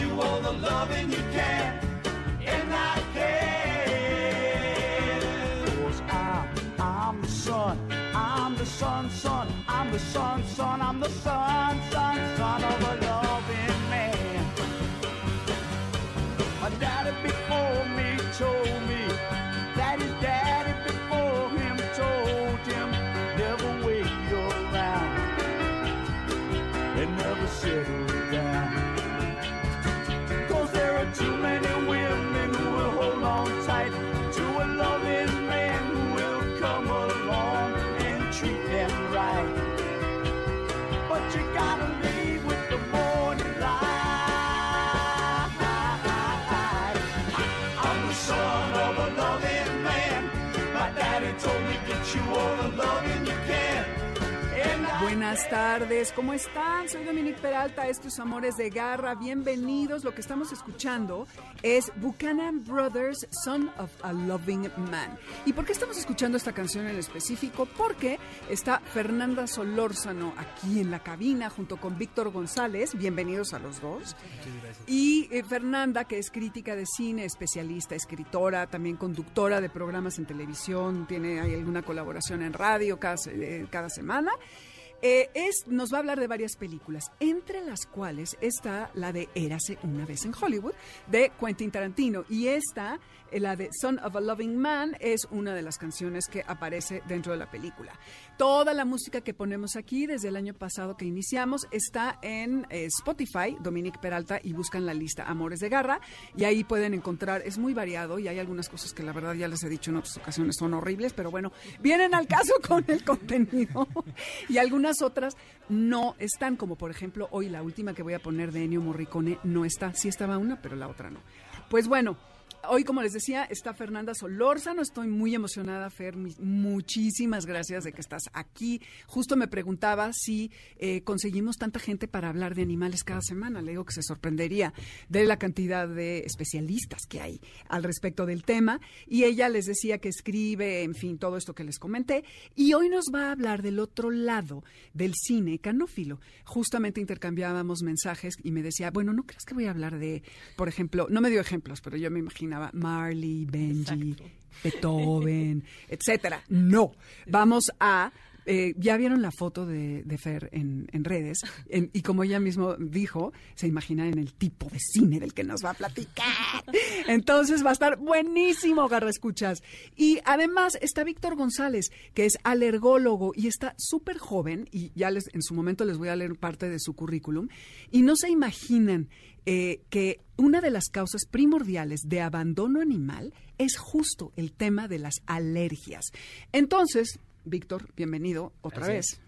You all the loving you can. And I can. 'Cause I'm, I'm the son. I'm the son, son. I'm the son, son. I'm the son, son, son of a tardes, ¿cómo están? Soy Dominique Peralta, esto es Amores de Garra, bienvenidos. Lo que estamos escuchando es Buchanan Brothers, Son of a Loving Man. ¿Y por qué estamos escuchando esta canción en específico? Porque está Fernanda Solórzano aquí en la cabina junto con Víctor González, bienvenidos a los dos. Y eh, Fernanda, que es crítica de cine, especialista, escritora, también conductora de programas en televisión, tiene alguna colaboración en radio cada, eh, cada semana. Eh, es, nos va a hablar de varias películas, entre las cuales está la de Érase una vez en Hollywood, de Quentin Tarantino. Y esta, la de Son of a Loving Man, es una de las canciones que aparece dentro de la película. Toda la música que ponemos aquí desde el año pasado que iniciamos está en eh, Spotify, Dominique Peralta, y buscan la lista Amores de Garra. Y ahí pueden encontrar, es muy variado y hay algunas cosas que la verdad ya les he dicho en otras ocasiones son horribles, pero bueno, vienen al caso con el contenido. y algunas otras no están, como por ejemplo hoy la última que voy a poner de Ennio Morricone no está. Sí estaba una, pero la otra no. Pues bueno. Hoy, como les decía, está Fernanda Solórzano. Estoy muy emocionada, Fer. Muchísimas gracias de que estás aquí. Justo me preguntaba si eh, conseguimos tanta gente para hablar de animales cada semana. Le digo que se sorprendería de la cantidad de especialistas que hay al respecto del tema. Y ella les decía que escribe, en fin, todo esto que les comenté. Y hoy nos va a hablar del otro lado del cine canófilo. Justamente intercambiábamos mensajes y me decía, bueno, ¿no crees que voy a hablar de, por ejemplo, no me dio ejemplos, pero yo me Marley, Benji, Beethoven, etcétera? No, vamos a eh, ya vieron la foto de, de Fer en, en redes en- y como ella mismo dijo, se imagina en el tipo de cine del que nos va a platicar. Entonces va a estar buenísimo, Garra Escuchas. Y además está Víctor González, que es alergólogo y está súper joven y ya les, en su momento les voy a leer parte de su currículum. Y no se imaginan eh, que una de las causas primordiales de abandono animal es justo el tema de las alergias. Entonces, Víctor, bienvenido otra vez.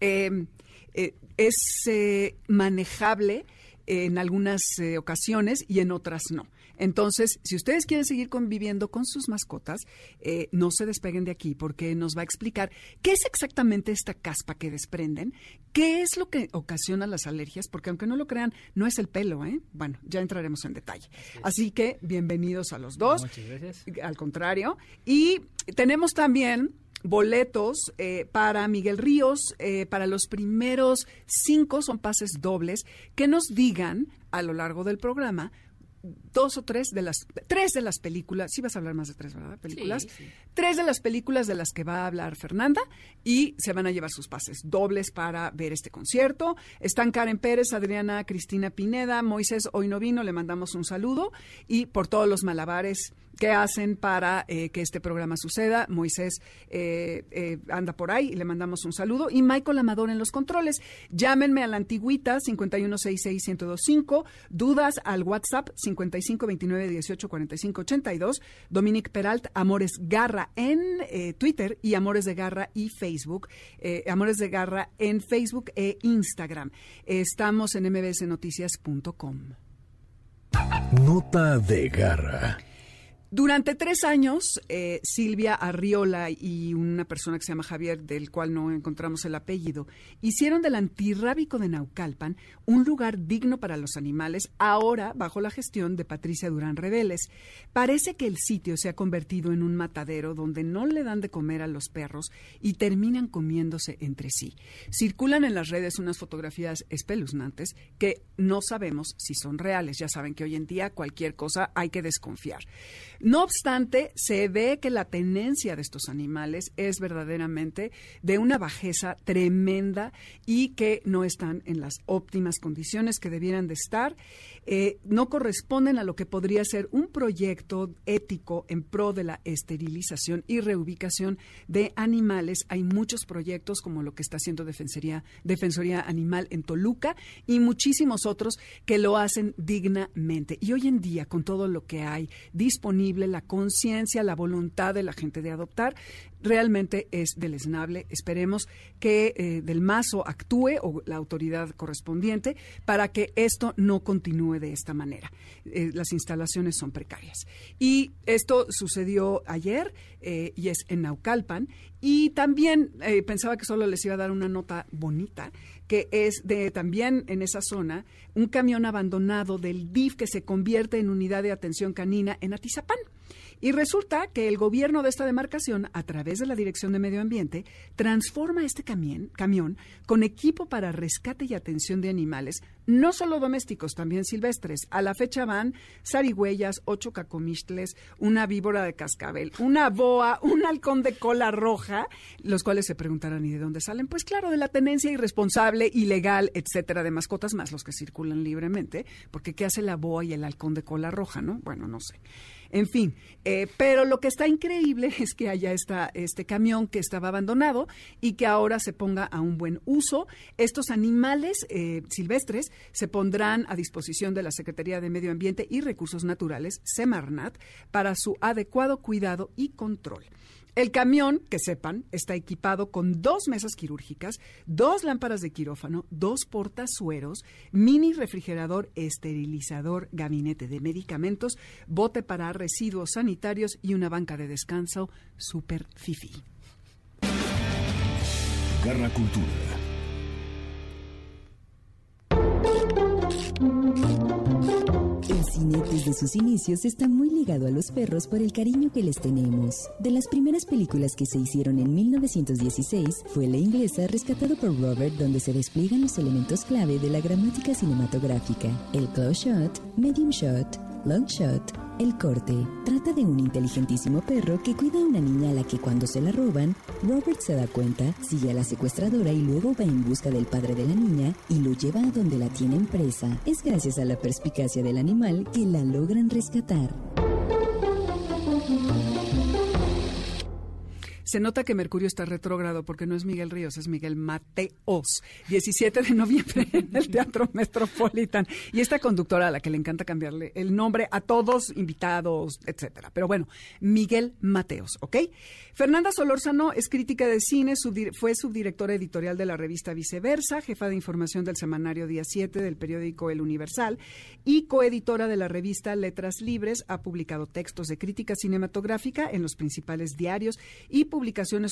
Eh, eh, es eh, manejable en algunas eh, ocasiones y en otras no. Entonces, si ustedes quieren seguir conviviendo con sus mascotas, eh, no se despeguen de aquí porque nos va a explicar qué es exactamente esta caspa que desprenden, qué es lo que ocasiona las alergias, porque aunque no lo crean, no es el pelo, ¿eh? Bueno, ya entraremos en detalle. Así que bienvenidos a los dos. Muchas gracias. Al contrario. Y tenemos también boletos eh, para Miguel Ríos, eh, para los primeros cinco son pases dobles, que nos digan a lo largo del programa dos o tres de las tres de las películas, sí vas a hablar más de tres, ¿verdad? Películas. Sí, sí. Tres de las películas de las que va a hablar Fernanda y se van a llevar sus pases dobles para ver este concierto. Están Karen Pérez, Adriana Cristina Pineda, Moisés hoy no vino, le mandamos un saludo y por todos los malabares que hacen para eh, que este programa suceda. Moisés eh, eh, anda por ahí le mandamos un saludo. Y Michael Amador en los controles. Llámenme a la antigüita 5166125, dudas al WhatsApp 5529184582, Dominic Peralt, Amores Garra en Twitter y Amores de Garra y Facebook, Amores de Garra en Facebook e Instagram. Estamos en mbsnoticias.com. Nota de Garra. Durante tres años, eh, Silvia Arriola y una persona que se llama Javier, del cual no encontramos el apellido, hicieron del antirrábico de Naucalpan un lugar digno para los animales, ahora bajo la gestión de Patricia Durán Reveles. Parece que el sitio se ha convertido en un matadero donde no le dan de comer a los perros y terminan comiéndose entre sí. Circulan en las redes unas fotografías espeluznantes que no sabemos si son reales. Ya saben que hoy en día cualquier cosa hay que desconfiar. No obstante, se ve que la tenencia de estos animales es verdaderamente de una bajeza tremenda y que no están en las óptimas condiciones que debieran de estar. Eh, no corresponden a lo que podría ser un proyecto ético en pro de la esterilización y reubicación de animales. Hay muchos proyectos como lo que está haciendo Defensoría, Defensoría Animal en Toluca y muchísimos otros que lo hacen dignamente. Y hoy en día, con todo lo que hay disponible, la conciencia, la voluntad de la gente de adoptar, realmente es deleznable. Esperemos que eh, del Mazo actúe o la autoridad correspondiente para que esto no continúe de esta manera. Eh, las instalaciones son precarias. Y esto sucedió ayer eh, y es en Naucalpan. Y también pensaba que solo les iba a dar una nota bonita que es de también en esa zona un camión abandonado del DIF que se convierte en unidad de atención canina en Atizapán. Y resulta que el gobierno de esta demarcación, a través de la Dirección de Medio Ambiente, transforma este camión, con equipo para rescate y atención de animales, no solo domésticos, también silvestres. A la fecha van zarigüeyas, ocho cacomistles, una víbora de cascabel, una boa, un halcón de cola roja, los cuales se preguntarán, ¿y de dónde salen? Pues claro, de la tenencia irresponsable, ilegal, etcétera, de mascotas, más los que circulan libremente, porque ¿qué hace la boa y el halcón de cola roja, no? Bueno, no sé. En fin, eh, pero lo que está increíble es que haya esta, este camión que estaba abandonado y que ahora se ponga a un buen uso. Estos animales eh, silvestres se pondrán a disposición de la Secretaría de Medio Ambiente y Recursos Naturales, Semarnat, para su adecuado cuidado y control. El camión, que sepan, está equipado con dos mesas quirúrgicas, dos lámparas de quirófano, dos portazueros, mini refrigerador, esterilizador, gabinete de medicamentos, bote para residuos sanitarios y una banca de descanso super fifi. Garra Cultura. Cine desde sus inicios está muy ligado a los perros por el cariño que les tenemos. De las primeras películas que se hicieron en 1916 fue la inglesa Rescatado por Robert donde se despliegan los elementos clave de la gramática cinematográfica, el close shot, medium shot, long shot, el corte trata de un inteligentísimo perro que cuida a una niña a la que cuando se la roban, Robert se da cuenta, sigue a la secuestradora y luego va en busca del padre de la niña y lo lleva a donde la tienen presa. Es gracias a la perspicacia del animal que la logran rescatar. Se nota que Mercurio está retrógrado porque no es Miguel Ríos, es Miguel Mateos. 17 de noviembre en el Teatro Metropolitan. Y esta conductora a la que le encanta cambiarle el nombre a todos, invitados, etcétera. Pero bueno, Miguel Mateos, ¿ok? Fernanda Solórzano es crítica de cine, fue subdirectora editorial de la revista Viceversa, jefa de información del semanario Día 7 del periódico El Universal y coeditora de la revista Letras Libres. Ha publicado textos de crítica cinematográfica en los principales diarios y publicaciones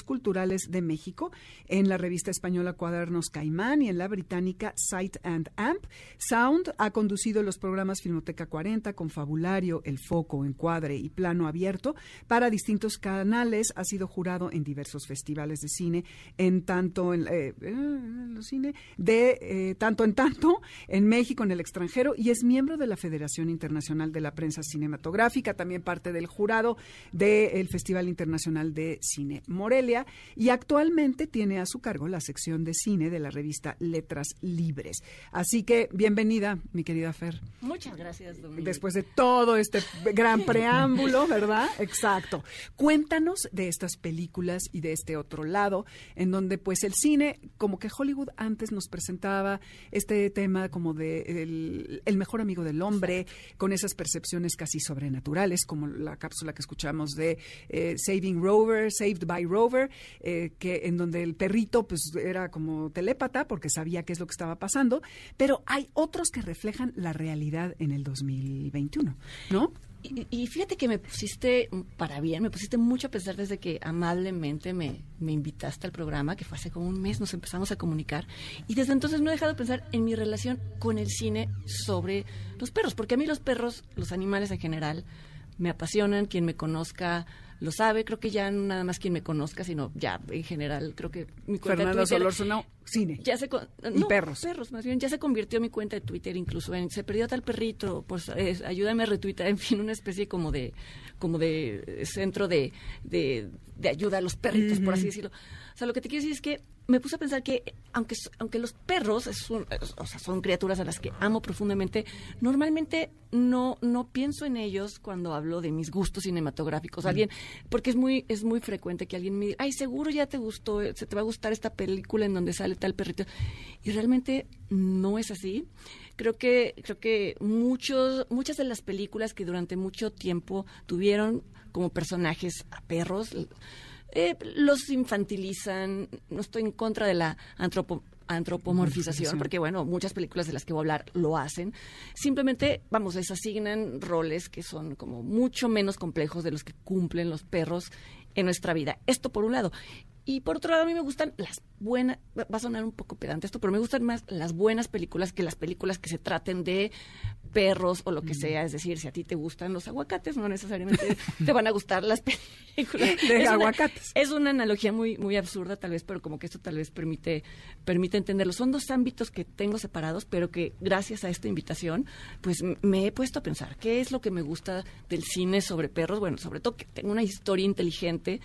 culturales de México, en la revista española Cuadernos Caimán y en la británica Sight and Amp. Sound ha conducido los programas Filmoteca 40, Confabulario, El Foco, Encuadre y Plano Abierto para distintos canales. Ha sido jurado en diversos festivales de cine, en tanto en, eh, eh, cine, de eh, tanto en tanto en México, en el extranjero, y es miembro de la Federación Internacional de la Prensa Cinematográfica, también parte del jurado del Festival Internacional de Cine Cine Morelia y actualmente tiene a su cargo la sección de cine de la revista Letras Libres. Así que bienvenida, mi querida Fer. Muchas gracias, Domingo. Después de todo este gran preámbulo, ¿verdad? Exacto. Cuéntanos de estas películas y de este otro lado, en donde pues el cine, como que Hollywood antes nos presentaba este tema como de el, el mejor amigo del hombre, con esas percepciones casi sobrenaturales, como la cápsula que escuchamos de eh, Saving Rover, Saved by Rover, eh, que en donde el perrito pues era como telépata porque sabía qué es lo que estaba pasando, pero hay otros que reflejan la realidad en el 2021, ¿no? Y, y fíjate que me pusiste para bien, me pusiste mucho a pensar desde que amablemente me, me invitaste al programa, que fue hace como un mes, nos empezamos a comunicar. Y desde entonces no he dejado de pensar en mi relación con el cine sobre los perros, porque a mí los perros, los animales en general, me apasionan. Quien me conozca lo sabe. Creo que ya no nada más quien me conozca, sino ya en general. Creo que mi cuenta de Fernando Twitter Solórzano, cine. ya se con- Y no, perros. perros más bien ya se convirtió mi cuenta de Twitter incluso en se perdió tal perrito pues eh, ayúdame a retuitar en fin una especie como de como de eh, centro de, de, de ayuda a los perritos por así decirlo o sea lo que te quiero decir es que me puse a pensar que aunque aunque los perros es un- es- o sea, son criaturas a las que amo profundamente normalmente no no pienso en ellos cuando hablo de mis gustos cinematográficos. Alguien porque es muy es muy frecuente que alguien me diga ay seguro ya te gustó eh, se te va a gustar esta película en donde sale tal perrito y realmente no es así. Creo que creo que muchos muchas de las películas que durante mucho tiempo tuvieron como personajes a perros eh, los infantilizan no estoy en contra de la antropo antropomorfización, porque bueno, muchas películas de las que voy a hablar lo hacen. Simplemente, vamos, les asignan roles que son como mucho menos complejos de los que cumplen los perros en nuestra vida. Esto por un lado. Y por otro lado, a mí me gustan las buenas, va a sonar un poco pedante esto, pero me gustan más las buenas películas que las películas que se traten de perros o lo que sea. Es decir, si a ti te gustan los aguacates, no necesariamente te van a gustar las películas. De Es una- aguacates. es una analogía muy, muy absurda, tal vez, pero como que esto tal vez permite, permite entenderlo. Son dos ámbitos que tengo separados, pero que gracias a esta invitación, pues me he puesto a pensar qué es lo que me gusta del cine sobre perros. Bueno, sobre todo que tenga una historia inteligente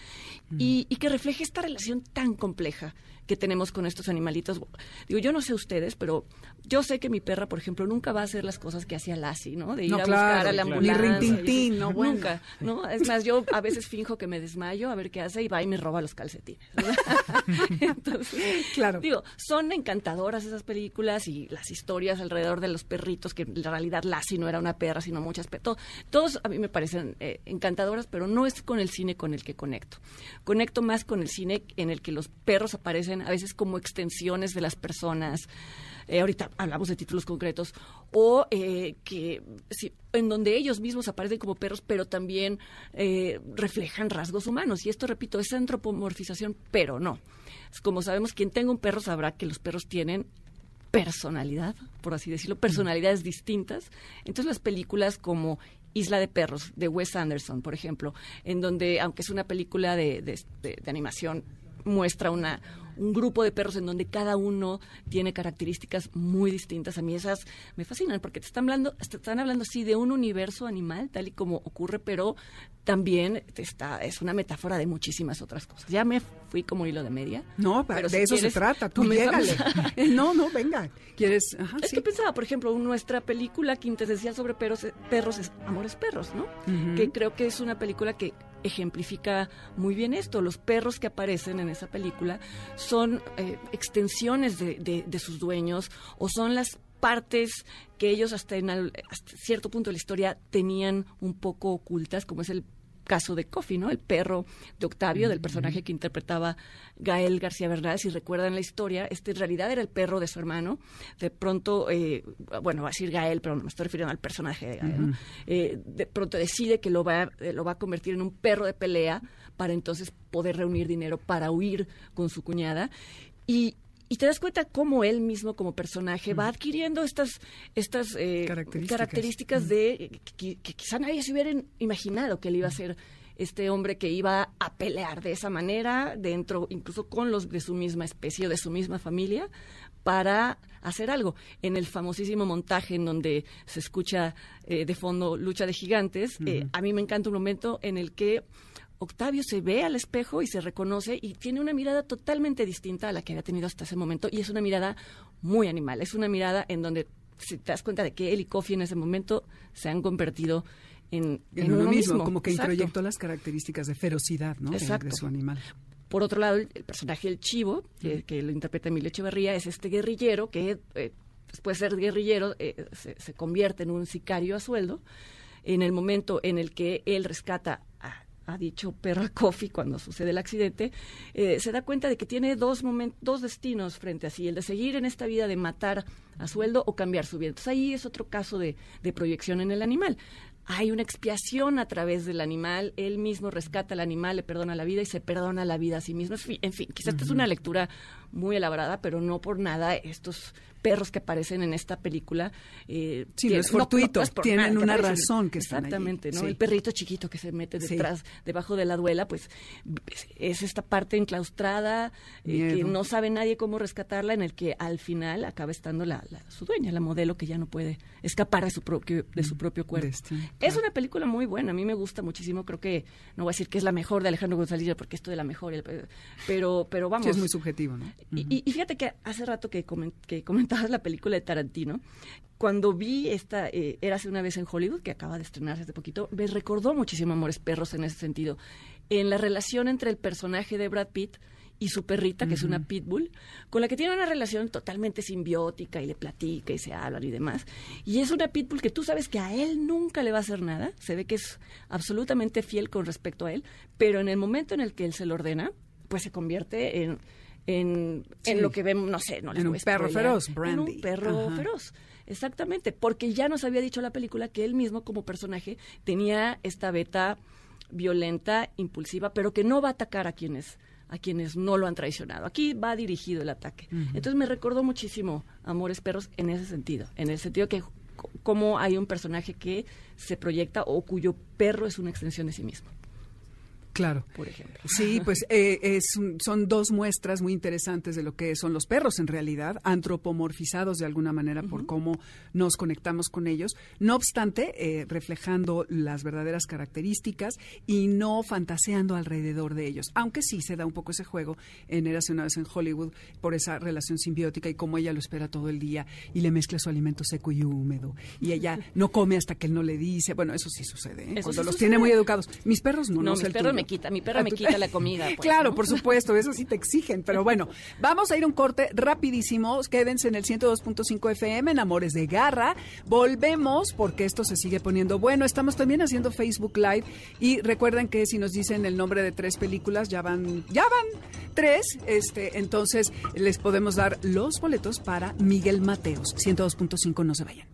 y, y que refleje esta relación tan compleja que tenemos con estos animalitos. Digo, yo no sé ustedes, pero yo sé que mi perra, por ejemplo, nunca va a hacer las cosas que hacía Lassie, ¿no? De ir No, a claro, buscar a la claro. ambulancia. Ni rintintín, y decir, no, bueno. Nunca, ¿no? Es más, yo a veces finjo que me desmayo a ver qué hace y va y me roba los calcetines. Entonces, Claro. Digo, son encantadoras esas películas y las historias alrededor de los perritos, que en realidad Lassie no era una perra, sino muchas perras. Todos a mí me parecen eh, encantadoras, pero no es con el cine con el que conecto. Conecto más con el cine en el que los perros aparecen a veces como extensiones de las personas. Eh, ahorita hablamos de títulos concretos, o eh, que en donde ellos mismos aparecen como perros, pero también eh, reflejan rasgos humanos. Y esto, repito, es antropomorfización, pero no. Como sabemos, quien tenga un perro sabrá que los perros tienen personalidad, por así decirlo, personalidades distintas. Entonces las películas como Isla de Perros, de Wes Anderson, por ejemplo, en donde, aunque es una película de- de animación, muestra una, un grupo de perros en donde cada uno tiene características muy distintas. A mí esas me fascinan porque te están hablando, te están hablando sí de un universo animal, tal y como ocurre, pero también te está, es una metáfora de muchísimas otras cosas. Ya me fui como hilo de media. No, pero de si eso quieres, se trata. Tú llégale. No, no, venga. ¿Quieres? Ajá, es sí. que pensaba, por ejemplo, nuestra película quintesencial sobre perros, perros es Amores Perros, ¿no? Que creo que es una película que ejemplifica muy bien esto. Los perros que aparecen en esa película son eh, extensiones de, de- de sus dueños o son las partes que ellos hasta en al- hasta cierto punto de la historia tenían un poco ocultas, como es el caso de Coffee, ¿no? El perro de Octavio, del personaje que interpretaba Gael García Bernal. Si recuerdan la historia, este en realidad era el perro de su hermano. De pronto, eh, bueno, va a decir Gael, pero no me estoy refiriendo al personaje de Gael, ¿no? Eh, de pronto decide que lo va, eh, lo va a convertir en un perro de pelea para entonces poder reunir dinero para huir con su cuñada. Y, y te das cuenta cómo él mismo como personaje va adquiriendo estas, estas eh, Características. características de que, que quizá nadie se hubiera imaginado que él iba a ser este hombre que iba a pelear de esa manera dentro incluso con los de su misma especie o de su misma familia para hacer algo. En el famosísimo montaje en donde se escucha eh, de fondo lucha de gigantes eh, a mí me encanta un momento en el que Octavio se ve al espejo y se reconoce y tiene una mirada totalmente distinta a la que había tenido hasta ese momento y es una mirada muy animal, es una mirada en donde si te das cuenta de que él y Kofi en ese momento se han convertido en, En en uno uno mismo, como que Exacto. introyectó las características de ferocidad, ¿no? De- Exacto. De, su animal. Por otro lado, el, el personaje del Chivo, que, que lo interpreta Emilio Echeverría, es este guerrillero que eh, después de ser guerrillero eh, se, se convierte en un sicario a sueldo. En el momento en el que él rescata a, a dicho perro a Kofi cuando sucede el accidente, eh, se da cuenta de que tiene dos, momen- dos destinos frente a sí, el de seguir en esta vida de matar a sueldo o cambiar su vida. Entonces ahí es otro caso de, de proyección en el animal. Hay una expiación a través del animal, él mismo rescata al animal, le perdona la vida y se perdona la vida a sí mismo. En fin, en fin, quizás esta es una lectura muy elaborada, pero no por nada estos perros que aparecen en esta película. eh, Sí, no tienen- es fortuito, es por tienen nada, que una aparecen. razón que están allí, Exactamente, ¿no? sí. El perrito chiquito que se mete Sí. detrás, debajo de la duela, pues es- es esta parte enclaustrada, eh, que no sabe nadie cómo rescatarla, en el que al final acaba estando la, la- su dueña, la modelo que ya no puede escapar de su propio, de su propio cuerpo. Destino, Es claro. una película muy buena, a mí me gusta muchísimo, creo que, no voy a decir que es la mejor de Alejandro González, porque esto de la mejor, pero, pero vamos. Sí, es muy subjetivo, ¿no? Y, y- y fíjate que hace rato que, comen- que comentabas la película de Tarantino, cuando vi esta, eh, Érase una vez en Hollywood, que acaba de estrenarse hace poquito, me recordó muchísimo Amores Perros en ese sentido. En la relación entre el personaje de Brad Pitt y su perrita, que es una pitbull, con la que tiene una relación totalmente simbiótica y le platica y se hablan y demás. Y es una pitbull que tú sabes que a él nunca le va a hacer nada, se ve que es absolutamente fiel con respecto a él, pero en el momento en el que él se lo ordena, pues se convierte en, en, en lo que vemos, no sé, no les En un perro feroz, En Brandy. un perro Ajá. feroz. Exactamente, porque ya nos había dicho la película que él mismo como personaje tenía esta beta violenta, impulsiva, pero que no va a atacar a quienes a quienes no lo han traicionado. Aquí va dirigido el ataque. Entonces me recordó muchísimo Amores Perros en ese sentido, en el sentido que cómo hay un personaje que se proyecta o cuyo perro es una extensión de sí mismo, Claro. por ejemplo. Sí, pues eh, es son dos muestras muy interesantes de lo que son los perros en realidad, antropomorfizados de alguna manera por cómo nos conectamos con ellos, no obstante, eh, reflejando las verdaderas características y no fantaseando alrededor de ellos, aunque sí se da un poco ese juego en Érase una vez en Hollywood por esa relación simbiótica y cómo ella lo espera todo el día y le mezcla su alimento seco y húmedo y ella no come hasta que él no le dice, bueno, eso sí sucede, ¿eh? Eso cuando sí los sucede. tiene muy educados. Mis perros no, No, no, mis perros. Me quita- mi perra me quita la comida, pues, claro, ¿no? por supuesto, eso sí te exigen. Pero bueno, vamos a ir a un corte rapidísimo. Quédense en el 102.5 FM, en Amores de Garra. Volvemos porque esto se sigue poniendo bueno. Estamos también haciendo Facebook Live. Y recuerden que si nos dicen el nombre de tres películas, ya van, ya van tres. Este, entonces les podemos dar los boletos para Miguel Mateos. 102.5, no se vayan.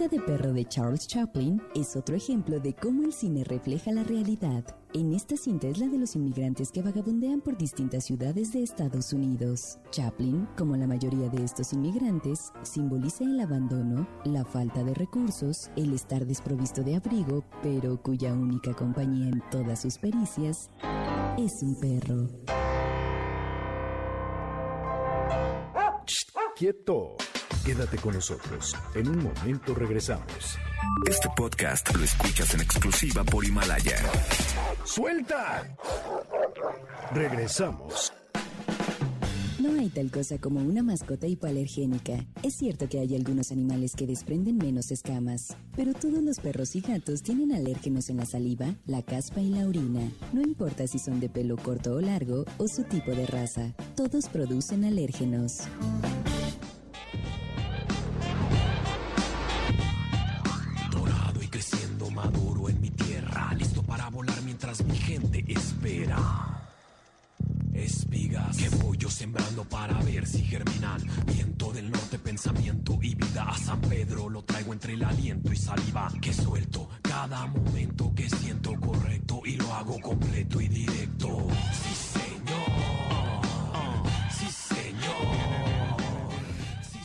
Vida de perro de Charles Chaplin es otro ejemplo de cómo el cine refleja la realidad. En esta cinta es la de los inmigrantes que vagabundean por distintas ciudades de Estados Unidos. Chaplin, como la mayoría de estos inmigrantes, simboliza el abandono, la falta de recursos, el estar desprovisto de abrigo, pero cuya única compañía en todas sus pericias es un perro. Quieto. Quédate con nosotros. En un momento regresamos. Este podcast lo escuchas en exclusiva por Himalaya. ¡Suelta! Regresamos. No hay tal cosa como una mascota hipoalergénica. Es cierto que hay algunos animales que desprenden menos escamas, pero todos los perros y gatos tienen alérgenos en la saliva, la caspa y la orina. No importa si son de pelo corto o largo o su tipo de raza, todos producen alérgenos. Sembrando para ver si germinan. Viento del norte, pensamiento y vida a San Pedro lo traigo entre el aliento y saliva que suelto cada momento que siento correcto y lo hago completo y directo.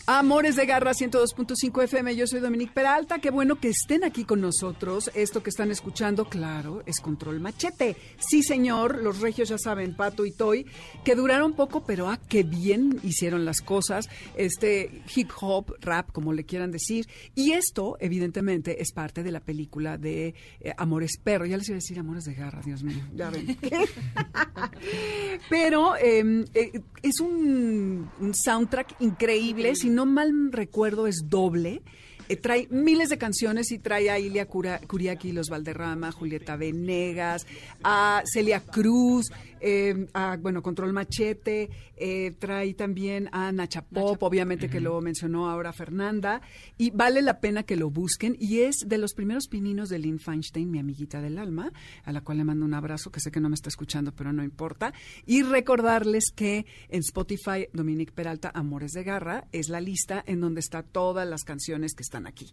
Amores de Garra 102.5 FM, yo soy Dominique Peralta, qué bueno que estén aquí con nosotros. Esto que están escuchando, claro, es Control Machete. Sí, señor, los regios ya saben, Pato y Toy, que duraron poco, pero ah, qué bien hicieron las cosas. Este hip hop, rap, como le quieran decir. Y esto, evidentemente, es parte de la película de eh, Amores Perro. Ya les iba a decir Amores de Garra, Dios mío, ya ven. pero eh, eh, es un, un soundtrack increíble, si no mal recuerdo es doble. Eh, trae miles de canciones y trae a Ilia Curiaki, Los Valderrama, Julieta Venegas, a Celia Cruz, eh, a, bueno, Control Machete, eh, trae también a Nacha Pop, obviamente que lo mencionó ahora Fernanda, y vale la pena que lo busquen, y es de los primeros pininos de Lynn Feinstein, mi amiguita del alma, a la cual le mando un abrazo, que sé que no me está escuchando, pero no importa, y recordarles que en Spotify, Dominique Peralta, Amores de Garra, es la lista en donde está todas las canciones que están aquí,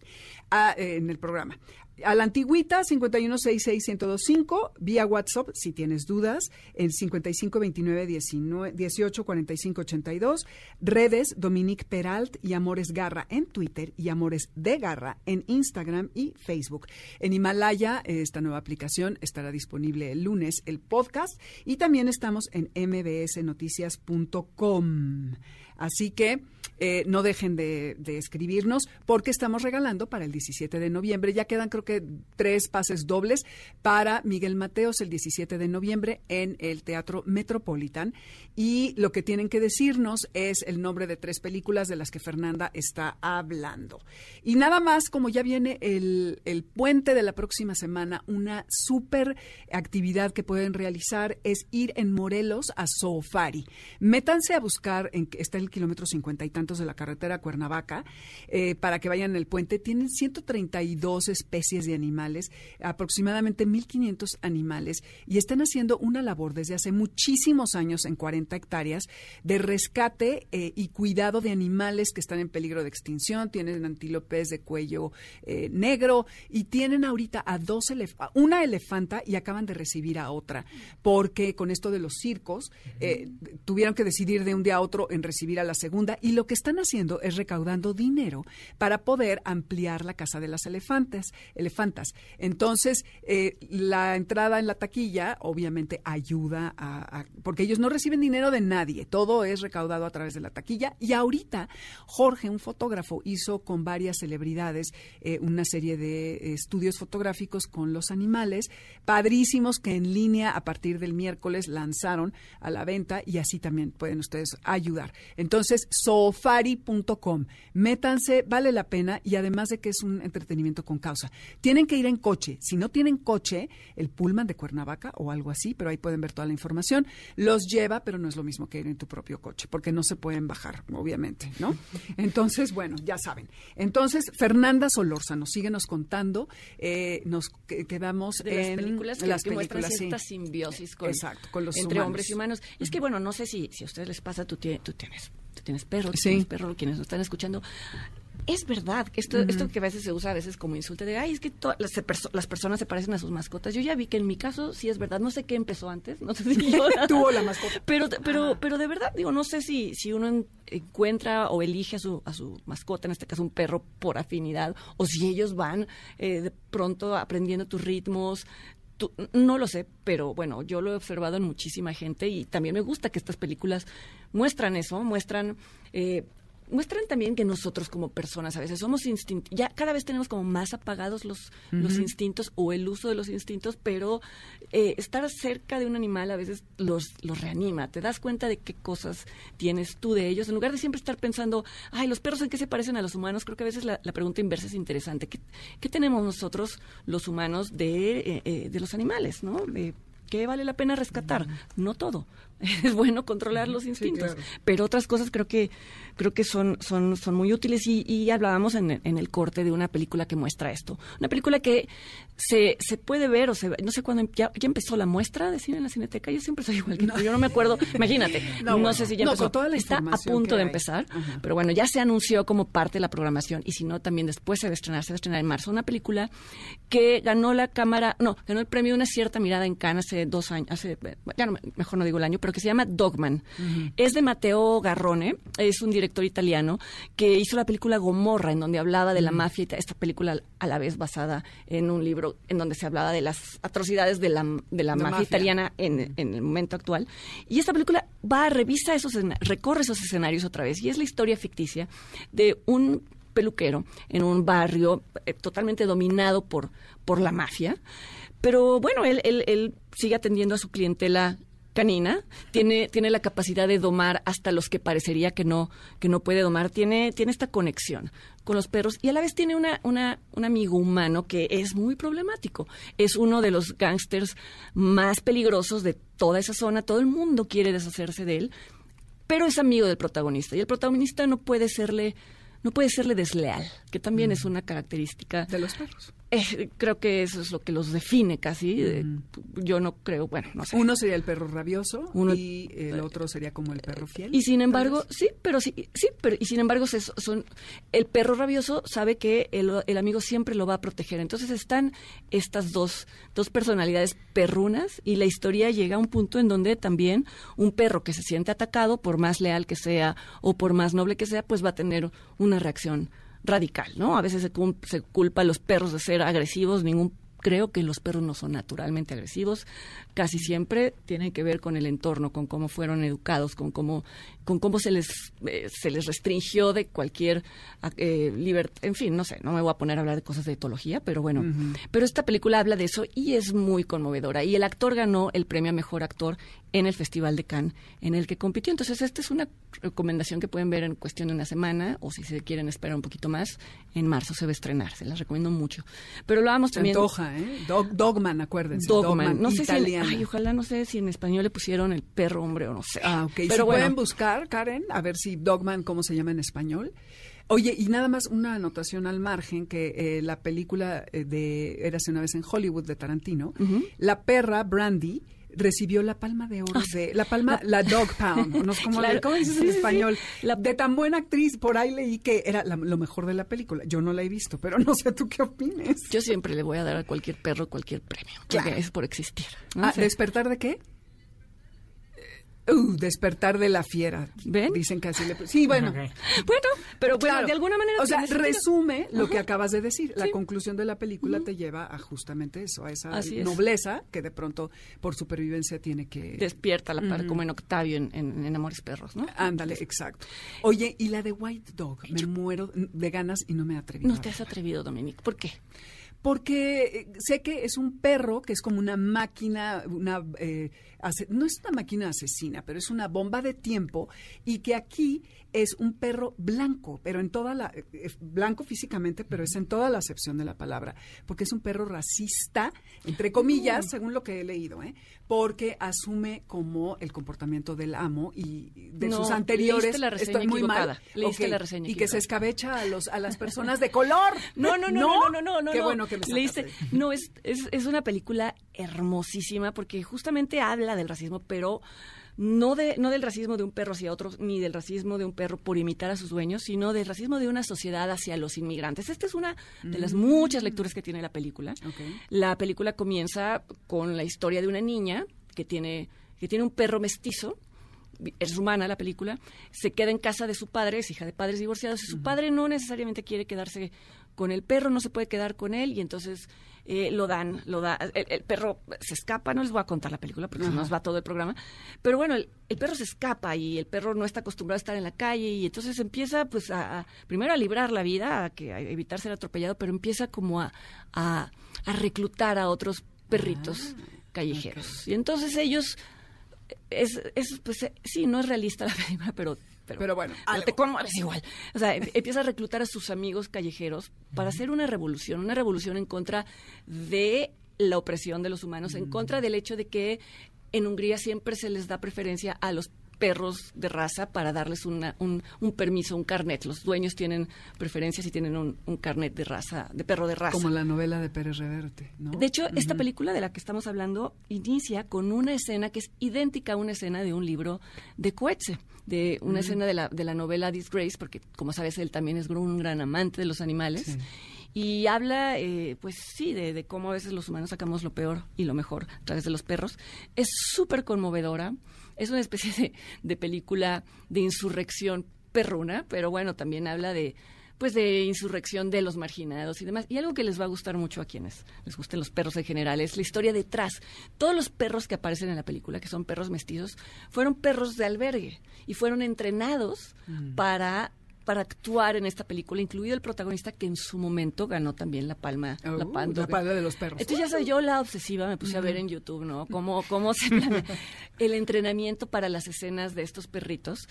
ah, eh, en el programa. A la antigüita, 5166125, vía WhatsApp, si tienes dudas, en 5529184582, redes Dominique Peralt y Amores Garra en Twitter y Amores de Garra en Instagram y Facebook. En Himalaya, esta nueva aplicación estará disponible el lunes, el podcast, y también estamos en mbsnoticias.com. Así que eh, no dejen de, escribirnos porque estamos regalando para el 17 de noviembre. Ya quedan creo que tres pases dobles para Miguel Mateos el 17 de noviembre en el Teatro Metropolitan. Y lo que tienen que decirnos es el nombre de tres películas de las que Fernanda está hablando. Y nada más, como ya viene el, puente de la próxima semana, una súper actividad que pueden realizar es ir en Morelos a Sofari. Métanse a buscar, en, está el kilómetro cincuenta y tantos de la carretera Cuernavaca, eh, para que vayan el puente. Tienen 132 especies de animales, aproximadamente 1.500 animales, y están haciendo una labor desde hace muchísimos años en 40 hectáreas de rescate eh, y cuidado de animales que están en peligro de extinción. Tienen antílopes de cuello eh, negro y tienen ahorita a dos elef- a una elefanta y acaban de recibir a otra, porque con esto de los circos tuvieron que decidir de un día a otro en recibir a la segunda y lo que están haciendo es recaudando dinero para poder ampliar la casa de las elefantes, elefantas. Entonces, eh, la entrada en la taquilla obviamente ayuda a, porque ellos no reciben dinero de nadie, todo es recaudado a través de la taquilla y ahorita Jorge, un fotógrafo, hizo con varias celebridades eh, una serie de eh, estudios fotográficos con los animales, padrísimos que en línea a partir del miércoles lanzaron a la venta y así también pueden ustedes ayudar. Entonces, sofari.com, métanse, vale la pena y además de que es un entretenimiento con causa. Tienen que ir en coche, si no tienen coche, el Pullman de Cuernavaca o algo así, pero ahí pueden ver toda la información, los lleva, pero no es lo mismo que ir en tu propio coche, porque no se pueden bajar, obviamente, ¿no? Entonces, bueno, ya saben. Entonces, Fernanda Solórzano, síguenos contando, eh, nos que- quedamos de las en películas que, las que muestran sí. cierta simbiosis con, Exacto, con los entre humanos. hombres y humanos. Y es que, bueno, no sé si, si a ustedes les pasa, tú, tú tienes tú tienes perro, tú Sí. tienes perro, quienes nos están escuchando. Es verdad, que esto, esto que a veces se usa a veces como insulto de, ay, es que las, perso- las personas se parecen a sus mascotas. Yo ya vi que en mi caso sí es verdad, no sé qué empezó antes, no sé si yo... Tuvo la mascota. Pero, pero, pero de verdad, digo, no sé si, si uno en- encuentra o elige a su, a su mascota, en este caso un perro, por afinidad, o si ellos van eh, de pronto aprendiendo tus ritmos. No lo sé, pero bueno, yo lo he observado en muchísima gente y también me gusta que estas películas muestran eso, muestran... eh, muestran también que nosotros como personas a veces somos instintos, ya cada vez tenemos como más apagados los, los instintos o el uso de los instintos, pero eh, estar cerca de un animal a veces los, los reanima, te das cuenta de qué cosas tienes tú de ellos, en lugar de siempre estar pensando, ay, los perros en qué se parecen a los humanos, creo que a veces la, la pregunta inversa es interesante, ¿qué, qué tenemos nosotros los humanos de, eh, eh, de los animales, ¿no? ¿Qué vale la pena rescatar? No todo. Es bueno controlar los instintos, claro. pero otras cosas creo que creo que son son son muy útiles y, y hablábamos en, en el corte de una película que muestra esto, una película que se, se puede ver o se no sé cuándo ya, ya empezó la muestra de cine en la Cineteca, yo siempre soy igual que tú, yo no me acuerdo, imagínate, No, no, bueno. sé si ya No, empezó, toda la está a punto de empezar, Ajá. pero bueno, ya se anunció como parte de la programación y si no también después se va a estrenar, se va a estrenar en marzo una película que ganó la cámara, no, ganó el premio Una cierta mirada en Cannes hace dos años, hace, ya no, mejor no digo el año, pero que se llama Dogman. Es de Matteo Garrone, es un director italiano que hizo la película Gomorra, en donde hablaba de la mafia, esta película a la vez basada en un libro en donde se hablaba de las atrocidades de la, de la, La mafia, mafia. italiana en, en el momento actual. Y esta película va, revisa esos, escena- recorre esos escenarios otra vez, y es la historia ficticia de un peluquero en un barrio eh, totalmente dominado por, por la mafia. Pero bueno, él, él, él sigue atendiendo a su clientela canina, tiene, tiene la capacidad de domar hasta los que parecería que no, que no puede domar, tiene, tiene esta conexión con los perros y a la vez tiene una, una, un amigo humano que es muy problemático. Es uno de los gángsters más peligrosos de toda esa zona, todo el mundo quiere deshacerse de él, pero es amigo del protagonista y el protagonista no puede serle no puede serle desleal, que también es una característica De los perros. Eh, creo que eso es lo que los define casi. eh, yo no creo, bueno, no sé. Uno sería el perro rabioso Uno- y el otro sería como el perro fiel. Y sin embargo, sí, pero sí, sí, pero y sin embargo se- son el perro rabioso sabe que el, el amigo siempre lo va a proteger. Entonces están estas dos dos personalidades perrunas y la historia llega a un punto en donde también un perro que se siente atacado, por más leal que sea o por más noble que sea, pues va a tener una reacción radical, ¿no? A veces se, se culpa a los perros de ser agresivos, ningún creo que los perros no son naturalmente agresivos, casi siempre tienen que ver con el entorno, con cómo fueron educados, con cómo, con cómo se les eh, se les restringió de cualquier libertad, en fin, no sé, no me voy a poner a hablar de cosas de etología, pero bueno, pero esta película habla de eso y es muy conmovedora y el actor ganó el premio a mejor actor en el Festival de Cannes en el que compitió. Entonces, esta es una recomendación que pueden ver en cuestión de una semana o si se quieren esperar un poquito más, en marzo se va a estrenar, se las recomiendo mucho. Pero lo vamos también antoja, ¿eh? Dog- Dogman, acuérdense. Dogman. No sé si en, ay, ojalá no sé si en español le pusieron el perro hombre o no sé. Ah, ok. Pero si bueno, pueden buscar, Karen, a ver si Dogman, ¿cómo se llama en español? Oye, y nada más una anotación al margen, que eh, la película eh, de Érase una vez en Hollywood de Tarantino, la perra Brandy recibió la palma de oro de la palma la dog pound no Ah. Claro. ¿cómo dices en español La- de tan buena actriz por ahí leí que era la- lo mejor de la película yo no la he visto pero no sé tú qué opines yo siempre le voy a dar a cualquier perro cualquier premio. Claro. Porque es por existir. ¿no? Ah, despertar de qué Uh, despertar de la fiera. ¿Ven? Dicen que así le... Sí, bueno. Bueno, pero bueno, Claro. de alguna manera. O sea, resume lo que acabas de decir. La Sí. conclusión de la película te lleva a justamente eso, a esa Así es. nobleza que de pronto por supervivencia tiene que... Despierta la parte, como en Octavio en, en- en Amores Perros, ¿no? Ándale, exacto. Oye, y la de White Dog, me muero de ganas y no me he atrevido. No te has atrevido, Dominique. ¿Por qué? Porque eh, sé que es un perro que es como una máquina, una eh, no es una máquina asesina, pero es una bomba de tiempo y que aquí es un perro blanco, pero en toda la eh, eh, blanco físicamente, pero es en toda la acepción de la palabra, porque es un perro racista, entre comillas, según lo que he leído, ¿eh? porque asume como el comportamiento del amo y de No, sus anteriores. la reseña Estoy muy mal. equivocada. Leíste Ok, la reseña y que se escabecha a los a las personas de color. No, no, no, no, no, no, no. Qué no. bueno que me Leíste-. No, es, es, es una película hermosísima porque justamente habla del racismo, pero no, de, no del racismo de un perro hacia otro, ni del racismo de un perro por imitar a sus dueños, sino del racismo de una sociedad hacia los inmigrantes. Esta es una de las muchas lecturas que tiene la película. La película comienza con la historia de una niña que tiene, que tiene un perro mestizo. Es rumana la película, se queda en casa de su padre, es hija de padres divorciados, y su padre no necesariamente quiere quedarse con el perro, no se puede quedar con él, y entonces eh, lo dan, lo da, el, el perro se escapa, no les voy a contar la película porque se nos va todo el programa, pero bueno, el, el perro se escapa y el perro no está acostumbrado a estar en la calle, y entonces empieza pues a, a- primero a librar la vida, a, que, a evitar ser atropellado, pero empieza como a, a, a reclutar a otros perritos callejeros. Y entonces ellos es, es pues eh, sí, no es realista la película, pero pero, Pero bueno, pero algo. te conmueves igual. O sea, em- empieza a reclutar a sus amigos callejeros para hacer una revolución, una revolución en contra de la opresión de los humanos, en contra del hecho de que en Hungría siempre se les da preferencia a los perros de raza para darles una- un, un permiso, un carnet. Los dueños tienen preferencias y tienen un, un carnet de raza, de perro de raza. Como la novela de Pérez Reverte, ¿no? De hecho, esta película de la que estamos hablando inicia con una escena que es idéntica a una escena de un libro de Coetze, de una escena de la, de la novela Disgrace, porque como sabes, él también es un gran amante de los animales. y habla, eh, pues sí, de, de cómo a veces los humanos sacamos lo peor y lo mejor a través de los perros. Es súper conmovedora, es una especie de, de película de insurrección perruna, pero bueno, también habla de pues de insurrección de los marginados y demás. Y algo que les va a gustar mucho a quienes les gusten los perros en general es la historia detrás. Todos los perros que aparecen en la película, que son perros mestizos, fueron perros de albergue y fueron entrenados para para actuar en esta película, incluido el protagonista que en su momento ganó también la palma, la Uh, Palma la palma de los perros. Entonces ya soy yo la obsesiva, me puse a ver en YouTube, ¿no? Cómo, cómo se planea el entrenamiento para las escenas de estos perritos.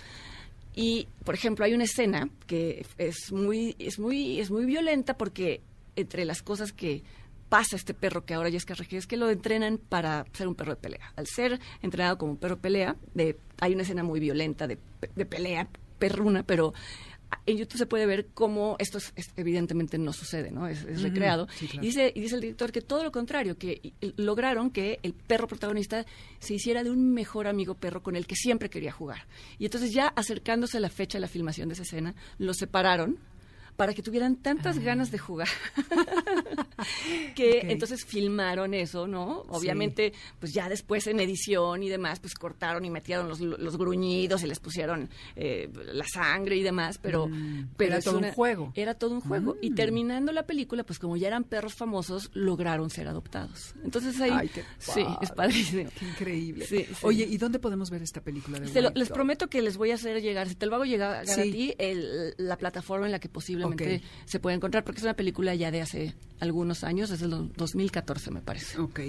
Y, por ejemplo, hay una escena que es muy, es muy, es muy violenta porque entre las cosas que pasa este perro que ahora ya es carrejero es que lo entrenan para ser un perro de pelea. Al ser entrenado como un perro de pelea, de, hay una escena muy violenta de, de pelea perruna, pero en YouTube se puede ver cómo esto es- es- evidentemente no sucede, ¿no? Es, es recreado. sí, claro. y, dice, y dice el director que todo lo contrario, que y- lograron que el perro protagonista se hiciera de un mejor amigo perro con el que siempre quería jugar. Y entonces ya acercándose a la fecha de la filmación de esa escena, lo separaron para que tuvieran tantas ganas de jugar que entonces filmaron eso, ¿no? Obviamente, pues ya después en edición y demás, pues cortaron y metieron los, los gruñidos y les pusieron eh, la sangre y demás, pero, pero era todo un juego. Era todo un juego. Y terminando la película, pues como ya eran perros famosos, lograron ser adoptados. Entonces ahí, Ay, qué sí, es padrísimo. Qué increíble. Sí, sí. Oye, ¿y dónde podemos ver esta película de Se lo- les prometo que les voy a hacer llegar, si te lo hago llegar a ti, el- la plataforma en la que posiblemente Ok. se puede encontrar, porque es una película ya de hace algunos años, es del 2014 me parece. Ok,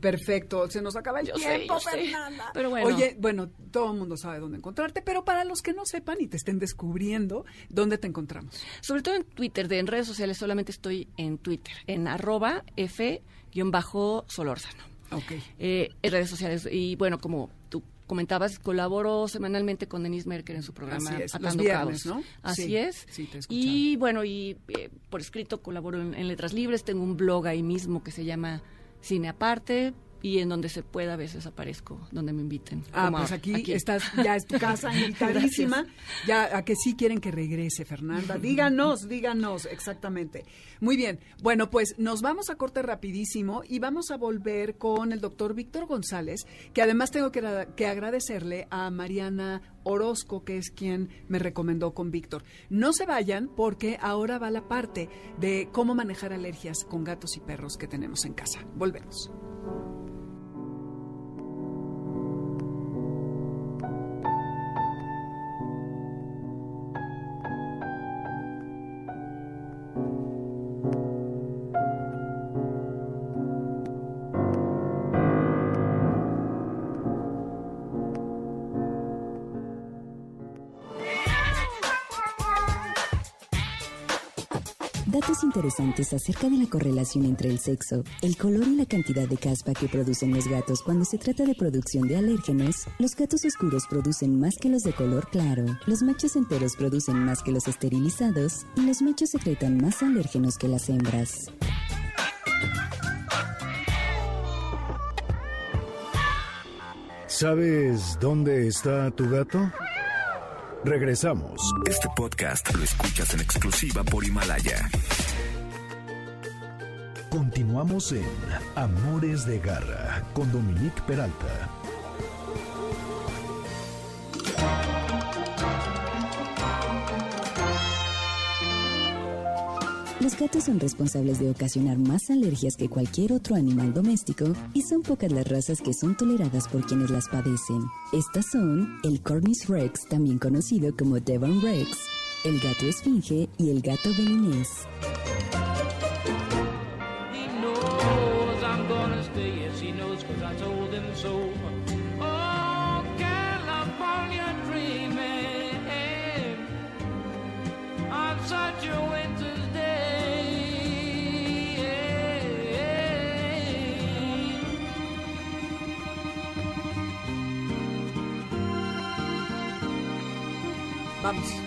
perfecto. Se nos acaba el Yo tiempo, sé. Fernanda. Pero bueno. Oye, bueno, todo el mundo sabe dónde encontrarte, pero para los que no sepan y te estén descubriendo, ¿dónde te encontramos? Sobre todo en Twitter, de en redes sociales solamente estoy en Twitter, en arroba f-solórzano. Ok. Eh, en redes sociales. Y bueno, como tú comentabas, colaboro semanalmente con Denise Merker en su programa Así es, los Atando viernes, Cabos. ¿no? Así Sí, es. sí, te y bueno, y eh, por escrito colaboro en, en Letras Libres, tengo un blog ahí mismo que se llama Cine Aparte y en donde se pueda a veces aparezco, donde me inviten. Ah, pues ahora, aquí, estás, ya es tu casa invitadísima. ya a que sí quieren que regrese, Fernanda. Díganos, díganos, exactamente. Muy bien. Bueno, pues nos vamos a corte rapidísimo y vamos a volver con el doctor Víctor González, que además tengo que, que agradecerle a Mariana Orozco, que es quien me recomendó con Víctor. No se vayan porque ahora va la parte de cómo manejar alergias con gatos y perros que tenemos en casa. Volvemos. Interesantes acerca de la correlación entre el sexo, el color y la cantidad de caspa que producen los gatos cuando se trata de producción de alérgenos. Los gatos oscuros producen más que los de color claro, los machos enteros producen más que los esterilizados y los machos secretan más alérgenos que las hembras. ¿Sabes dónde está tu gato? Regresamos. Este podcast lo escuchas en exclusiva por Himalaya. Continuamos en Amores de Garra con Dominique Peralta. Los gatos son responsables de ocasionar más alergias que cualquier otro animal doméstico y son pocas las razas que son toleradas por quienes las padecen. Estas son el Cornish Rex, también conocido como Devon Rex, el gato esfinge y el gato belinés. Vamos.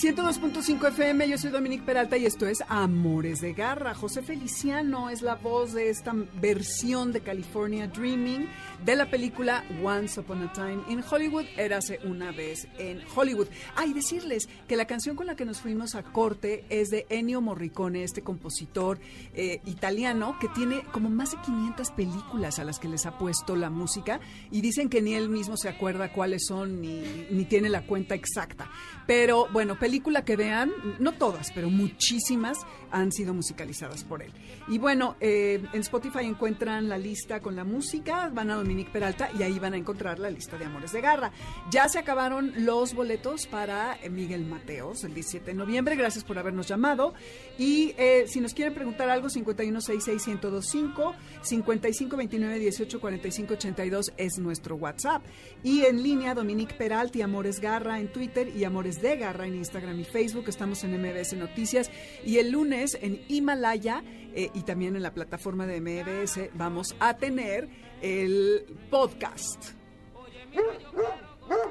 102.5 FM, yo soy Dominique Peralta y esto es Amores de Garra. José Feliciano es la voz de esta versión de California Dreaming de la película Once Upon a Time in Hollywood, Érase una vez en Hollywood. Ah, decirles que la canción con la que nos fuimos a corte es de Ennio Morricone, este compositor eh, italiano que tiene como más de 500 películas a las que les ha puesto la música y dicen que ni él mismo se acuerda cuáles son ni, ni tiene la cuenta exacta. Pero bueno, película que vean, no todas, pero muchísimas han sido musicalizadas por él. Y bueno, eh, en Spotify encuentran la lista con la música, van a Dominique Peralta y ahí van a encontrar la lista de Amores de Garra. Ya se acabaron los boletos para eh, Miguel Mateos el 17 de noviembre. Gracias por habernos llamado. Y eh, si nos quieren preguntar algo, 5166-1025, 5529-184582 es nuestro WhatsApp. Y en línea, Dominique Peralta y Amores Garra en Twitter y Amores de Garra en Instagram y Facebook. Estamos en MBS Noticias. Y el lunes en Himalaya eh, y también en la plataforma de MBS vamos a tener el podcast.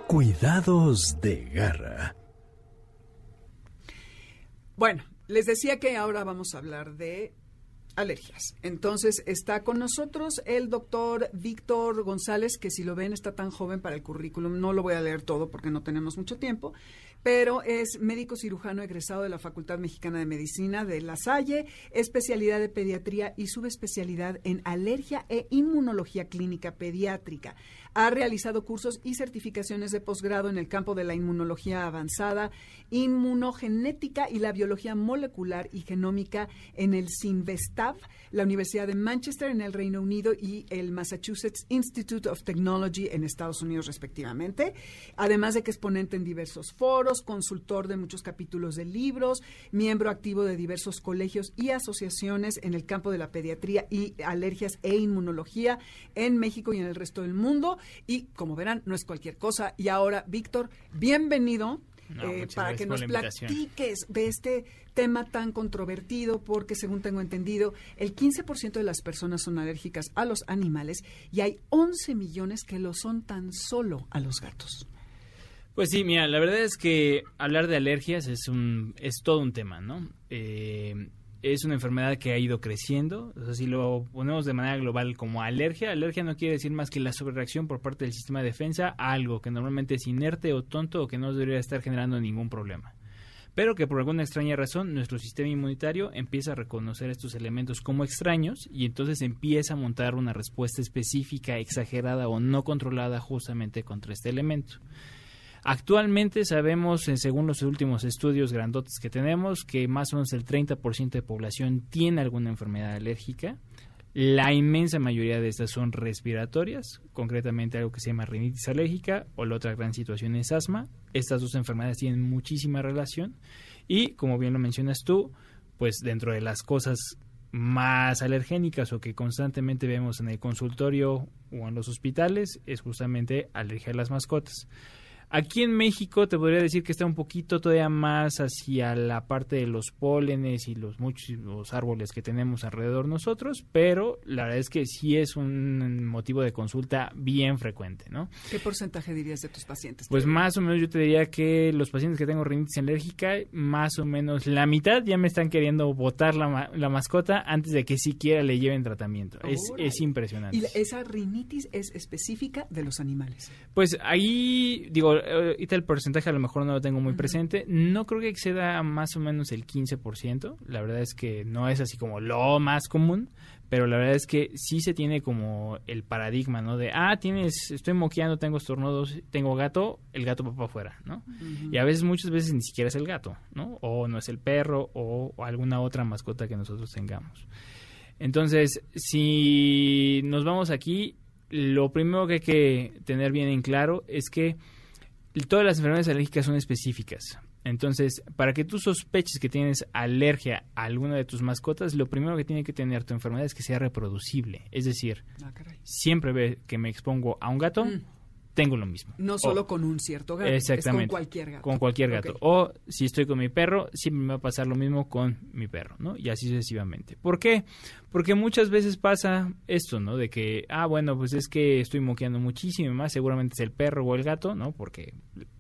Cuidados de garra. Bueno, les decía que ahora vamos a hablar de alergias. Entonces está con nosotros el doctor Víctor González, que si lo ven está tan joven para el currículum, no lo voy a leer todo porque no tenemos mucho tiempo, pero es médico cirujano egresado de la Facultad Mexicana de Medicina de La Salle, especialidad de pediatría y subespecialidad en alergia e inmunología clínica pediátrica. Ha realizado cursos y certificaciones de posgrado en el campo de la inmunología avanzada, inmunogenética y la biología molecular y genómica en el CINVESTAV, la Universidad de Manchester en el Reino Unido y el Massachusetts Institute of Technology en Estados Unidos respectivamente. Además de que es ponente en diversos foros, consultor de muchos capítulos de libros, miembro activo de diversos colegios y asociaciones en el campo de la pediatría y alergias e inmunología en México y en el resto del mundo. Y como verán, no es cualquier cosa. Y ahora, Víctor, bienvenido. No, eh, para que nos platiques de este tema tan controvertido, porque según tengo entendido, el 15% de las personas son alérgicas a los animales y hay 11 millones que lo son tan solo a los gatos. Pues sí, mira, la verdad es que hablar de alergias es un es todo un tema, ¿no? Eh, es una enfermedad que ha ido creciendo. O sea, si lo ponemos de manera global como alergia, alergia no quiere decir más que la sobrereacción por parte del sistema de defensa a algo que normalmente es inerte o tonto o que no debería estar generando ningún problema. Pero que por alguna extraña razón nuestro sistema inmunitario empieza a reconocer estos elementos como extraños y entonces empieza a montar una respuesta específica, exagerada o no controlada justamente contra este elemento. Actualmente sabemos, según los últimos estudios grandotes que tenemos, que más o menos el 30% de población tiene alguna enfermedad alérgica. La inmensa mayoría de estas son respiratorias, concretamente algo que se llama rinitis alérgica o la otra gran situación es asma. Estas dos enfermedades tienen muchísima relación y, como bien lo mencionas tú, pues dentro de las cosas más alergénicas o que constantemente vemos en el consultorio o en los hospitales es justamente alergia a las mascotas. Aquí en México te podría decir que está un poquito todavía más hacia la parte de los pólenes y los muchos árboles que tenemos alrededor nosotros, pero la verdad es que sí es un motivo de consulta bien frecuente, ¿no? ¿Qué porcentaje dirías de tus pacientes? Pues más o menos yo te diría que los pacientes que tengo rinitis alérgica, más o menos la mitad ya me están queriendo botar la, ma- la mascota antes de que siquiera le lleven tratamiento. Es, es impresionante. Y esa rinitis es específica de los animales. Pues ahí, digo, ahorita el porcentaje a lo mejor no lo tengo muy presente. No creo que exceda más o menos el 15%. La verdad es que no es así como lo más común, pero la verdad es que sí se tiene como el paradigma, ¿no? De, ah, tienes, estoy moqueando, tengo estornudos, tengo gato, el gato va para afuera, ¿no? Y a veces, muchas veces ni siquiera es el gato, ¿no? O no es el perro o, o alguna otra mascota que nosotros tengamos. Entonces, si nos vamos aquí, lo primero que hay que tener bien en claro es que todas las enfermedades alérgicas son específicas. Entonces, para que tú sospeches que tienes alergia a alguna de tus mascotas, lo primero que tiene que tener tu enfermedad es que sea reproducible. Es decir, Ah, siempre ve que me expongo a un gato, Mm. Tengo lo mismo. No solo O- con un cierto gato, Exactamente. es con cualquier gato. Con cualquier gato. O si estoy con mi perro, siempre me va a pasar lo mismo con mi perro, ¿no? Y así sucesivamente. ¿Por qué? Porque muchas veces pasa esto, ¿no? De que, ah, bueno, pues es que estoy moqueando muchísimo más, seguramente es el perro o el gato, ¿no? Porque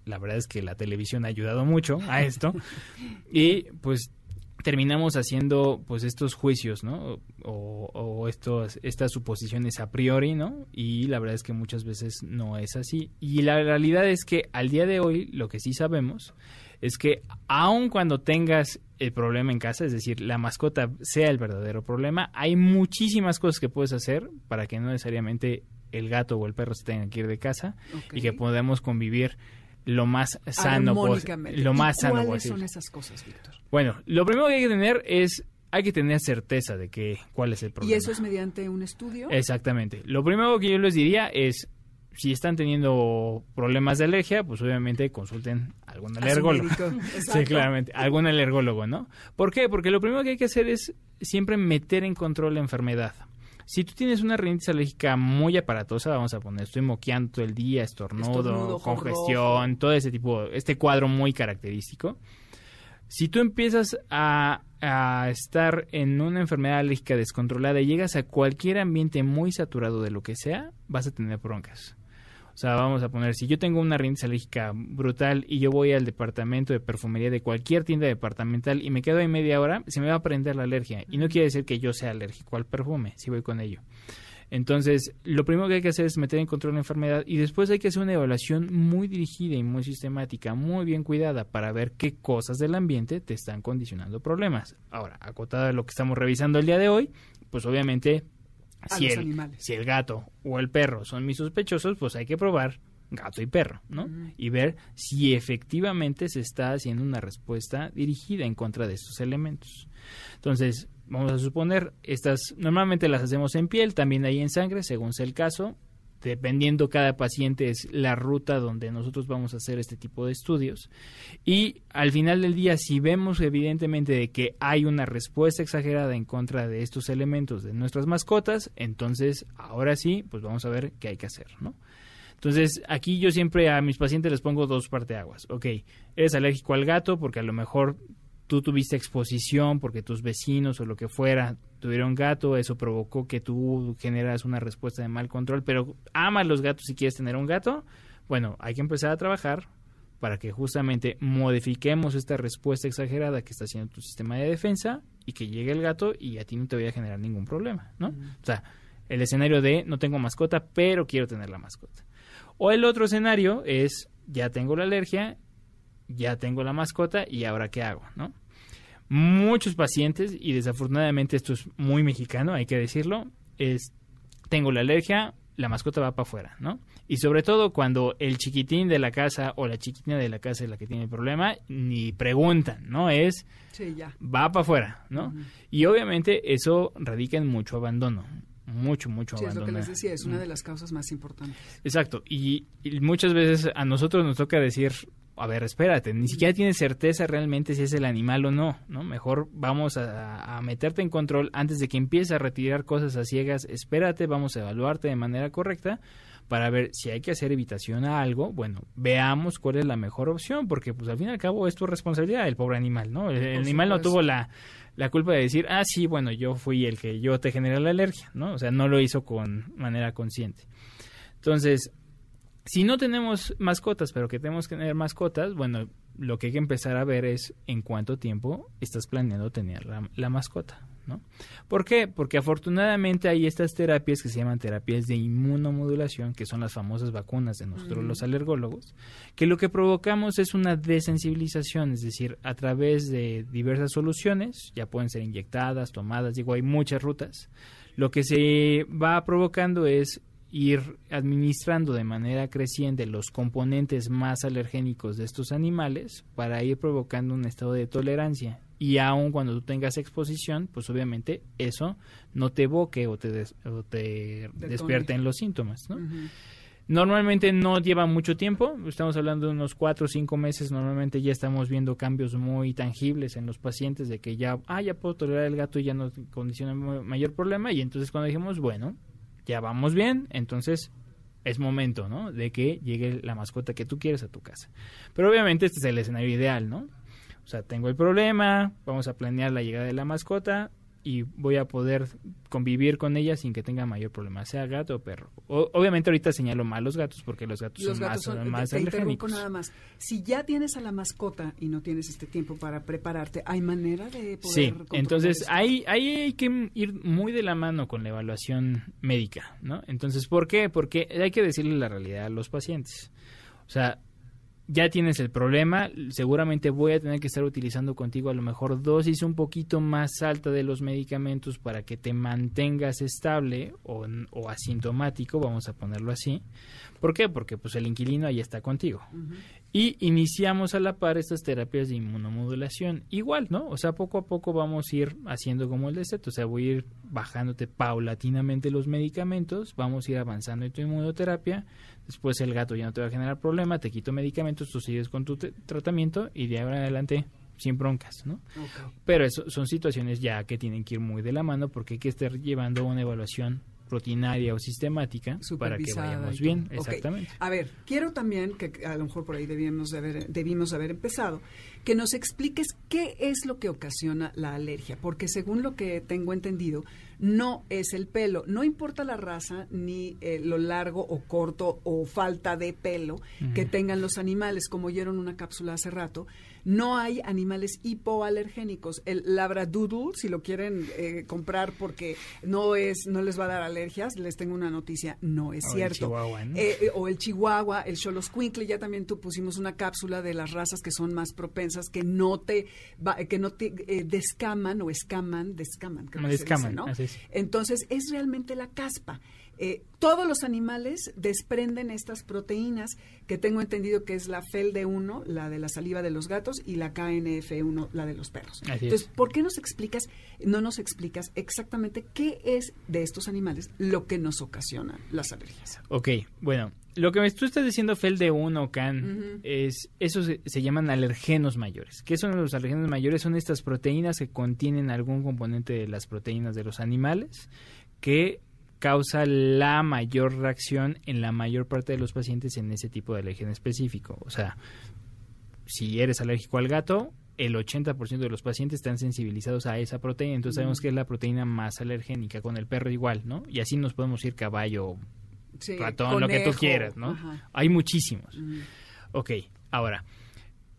la verdad es que la televisión ha ayudado mucho a esto. y pues terminamos haciendo pues estos juicios, ¿no? O, o estos, estas suposiciones a priori, ¿no? Y la verdad es que muchas veces no es así. Y la realidad es que al día de hoy lo que sí sabemos es que aun cuando tengas el problema en casa, es decir, la mascota sea el verdadero problema, hay muchísimas cosas que puedes hacer para que no necesariamente el gato o el perro se tengan que ir de casa y que podamos convivir lo más sano pos- Armónicamente. lo más ¿Y sano ¿Cuáles posible. son esas cosas, Víctor? Bueno, lo primero que hay que tener es, hay que tener certeza de que cuál es el problema. ¿Y eso es mediante un estudio? Exactamente. Lo primero que yo les diría es, si están teniendo problemas de alergia, pues obviamente consulten a algún alergólogo. sí, claramente, algún alergólogo, ¿no? ¿Por qué? Porque lo primero que hay que hacer es siempre meter en control la enfermedad. Si tú tienes una rinitis alérgica muy aparatosa, vamos a poner, estoy moqueando todo el día, estornudo, congestión, todo ese tipo, este cuadro muy característico. Si tú empiezas a, a estar en una enfermedad alérgica descontrolada y llegas a cualquier ambiente muy saturado de lo que sea, vas a tener broncas. O sea, vamos a poner, si yo tengo una rinitis alérgica brutal y yo voy al departamento de perfumería de cualquier tienda departamental y me quedo ahí media hora, se me va a prender la alergia. Y no quiere decir que yo sea alérgico al perfume, si voy con ello. Entonces, lo primero que hay que hacer es meter en control la enfermedad y después hay que hacer una evaluación muy dirigida y muy sistemática, muy bien cuidada para ver qué cosas del ambiente te están condicionando problemas. Ahora, acotado a lo que estamos revisando el día de hoy, pues obviamente A si los el, animales. si el gato o el perro son mis sospechosos, pues hay que probar gato y perro, ¿no? Y ver si efectivamente se está haciendo una respuesta dirigida en contra de estos elementos. Entonces, vamos a suponer, estas normalmente las hacemos en piel, también hay en sangre, según sea el caso. Dependiendo cada paciente es la ruta donde nosotros vamos a hacer este tipo de estudios. Y al final del día, si vemos evidentemente de que hay una respuesta exagerada en contra de estos elementos de nuestras mascotas, entonces ahora sí, pues vamos a ver qué hay que hacer, ¿no? Entonces, aquí yo siempre a mis pacientes les pongo dos parteaguas. Ok, eres alérgico al gato porque a lo mejor tú tuviste exposición porque tus vecinos o lo que fuera tuvieron gato, eso provocó que tú generas una respuesta de mal control, pero amas los gatos si quieres tener un gato. Bueno, hay que empezar a trabajar para que justamente modifiquemos esta respuesta exagerada que está haciendo tu sistema de defensa y que llegue el gato y a ti no te vaya a generar ningún problema, ¿no? O sea, el escenario de no tengo mascota, pero quiero tener la mascota. O el otro escenario es ya tengo la alergia, ya tengo la mascota y ahora qué hago, ¿no? Muchos pacientes y desafortunadamente esto es muy mexicano, hay que decirlo, es tengo la alergia, la mascota va para afuera, ¿no? Y sobre todo cuando el chiquitín de la casa o la chiquitina de la casa es la que tiene el problema, ni preguntan, ¿no? Es Sí, ya. va para afuera, ¿no? Y obviamente eso radica en mucho abandono, mucho, mucho Sí, es lo abandono. que les decía, es una de las causas más importantes. Exacto, y, y muchas veces a nosotros nos toca decir, a ver, espérate, ni siquiera tienes certeza realmente si es el animal o no, ¿no? Mejor vamos a, a meterte en control antes de que empieces a retirar cosas a ciegas, espérate, vamos a evaluarte de manera correcta para ver si hay que hacer evitación a algo, bueno, veamos cuál es la mejor opción, porque pues al fin y al cabo es tu responsabilidad del pobre animal, ¿no? El, el animal no tuvo la, la culpa de decir, ah, sí, bueno, yo fui el que yo te generé la alergia, ¿no? O sea, no lo hizo con manera consciente. Entonces, si no tenemos mascotas, pero que tenemos que tener mascotas, bueno, lo que hay que empezar a ver es en cuánto tiempo estás planeando tener la, la mascota, ¿no? ¿Por qué? Porque afortunadamente hay estas terapias que se llaman terapias de inmunomodulación, que son las famosas vacunas de nosotros los alergólogos, que lo que provocamos es una desensibilización, es decir, a través de diversas soluciones, ya pueden ser inyectadas, tomadas, digo, hay muchas rutas, lo que se va provocando es ir administrando de manera creciente los componentes más alergénicos de estos animales para ir provocando un estado de tolerancia. Y aun cuando tú tengas exposición pues obviamente eso no te evoque o te, des- o te despierte en los síntomas ¿no? Normalmente no lleva mucho tiempo, estamos hablando de unos cuatro o cinco meses, normalmente ya estamos viendo cambios muy tangibles en los pacientes de que ya, ah, ya puedo tolerar el gato y ya no condiciona ma- mayor problema y entonces cuando dijimos, bueno, ya vamos bien, entonces es momento, ¿no? De que llegue la mascota que tú quieres a tu casa. Pero obviamente este es el escenario ideal, ¿no? O sea, tengo el problema, vamos a planear la llegada de la mascota y voy a poder convivir con ella sin que tenga mayor problema, sea gato o perro. O- obviamente ahorita señalo más los gatos porque los gatos Los son gatos más, son, más te nada más. Si ya tienes a la mascota y no tienes este tiempo para prepararte, ¿hay manera de poder Sí, entonces esto? ahí, ahí hay que ir muy de la mano con la evaluación médica, ¿no? Entonces, ¿por qué? Porque hay que decirle la realidad a los pacientes. O sea, ya tienes el problema, seguramente voy a tener que estar utilizando contigo a lo mejor dosis un poquito más alta de los medicamentos para que te mantengas estable o, o asintomático, vamos a ponerlo así. ¿Por qué? Porque pues el inquilino ahí está contigo. Y iniciamos a la par estas terapias de inmunomodulación. Igual, ¿no? O sea, poco a poco vamos a ir haciendo como el DECET. O sea, voy a ir bajándote paulatinamente los medicamentos, vamos a ir avanzando en tu inmunoterapia. Después el gato ya no te va a generar problema, te quito medicamentos, tú sigues con tu tratamiento y de ahora en adelante sin broncas, ¿no? Pero eso son situaciones ya que tienen que ir muy de la mano porque hay que estar llevando una evaluación rutinaria o sistemática para que vayamos bien. Exactamente. A ver, quiero también, que a lo mejor por ahí debíamos de haber, debimos haber empezado, que nos expliques qué es lo que ocasiona la alergia, porque según lo que tengo entendido, no es el pelo, no importa la raza, ni eh, lo largo o corto o falta de pelo que tengan los animales, como oyeron una cápsula hace rato, no hay animales hipoalergénicos. El labradoodle, si lo quieren eh, comprar porque no es, no les va a dar alergias, les tengo una noticia, no es O el cierto. chihuahua, ¿no? Eh, eh, o el chihuahua, el xoloscuincle, ya también tú pusimos una cápsula de las razas que son más propensas, que no te, va- que no te eh, descaman o escaman, descaman, creo Como que se dice, descaman, ¿no? así es. Entonces, es realmente la caspa. Eh, todos los animales desprenden estas proteínas que tengo entendido que es la FEL-D1, la de la saliva de los gatos, y la KNF1, la de los perros. Así es. Entonces, ¿por qué nos explicas, no nos explicas exactamente qué es de estos animales lo que nos ocasiona las alergias? Ok, bueno, lo que me, tú estás diciendo, Fel de 1, Can, es, esos se, se llaman alergenos mayores. ¿Qué son los alergenos mayores? Son estas proteínas que contienen algún componente de las proteínas de los animales que causa la mayor reacción en la mayor parte de los pacientes en ese tipo de alergia en específico. O sea, si eres alérgico al gato, el 80% de los pacientes están sensibilizados a esa proteína, entonces sabemos que es la proteína más alergénica, con el perro igual, ¿no? Y así nos podemos ir caballo, Sí, ratón, lo que tú quieras, ¿no? ajá. Hay muchísimos. Mm. Ok, ahora,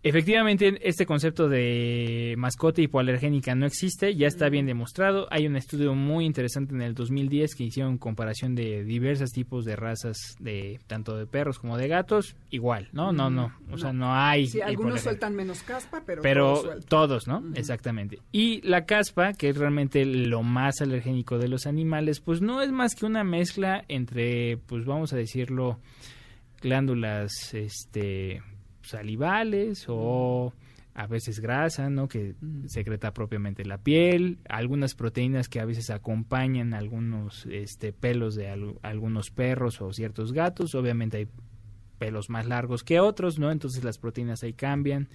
efectivamente este concepto de mascota hipoalergénica no existe, ya está bien demostrado. Hay un estudio muy interesante en el 2010 que hicieron comparación de diversos tipos de razas, de tanto de perros como de gatos, igual, ¿no? No, no, o sea, no hay... Sí, algunos sueltan menos caspa, pero, Pero todos, ¿no? Exactamente. Y la caspa, que es realmente lo más alergénico de los animales, pues no es más que una mezcla entre, pues vamos a decirlo, glándulas este, salivales o a veces grasa, ¿no? Que secreta propiamente la piel, algunas proteínas que a veces acompañan algunos este, pelos de al- algunos perros o ciertos gatos, obviamente hay pelos más largos que otros, ¿no? Entonces las proteínas ahí cambian.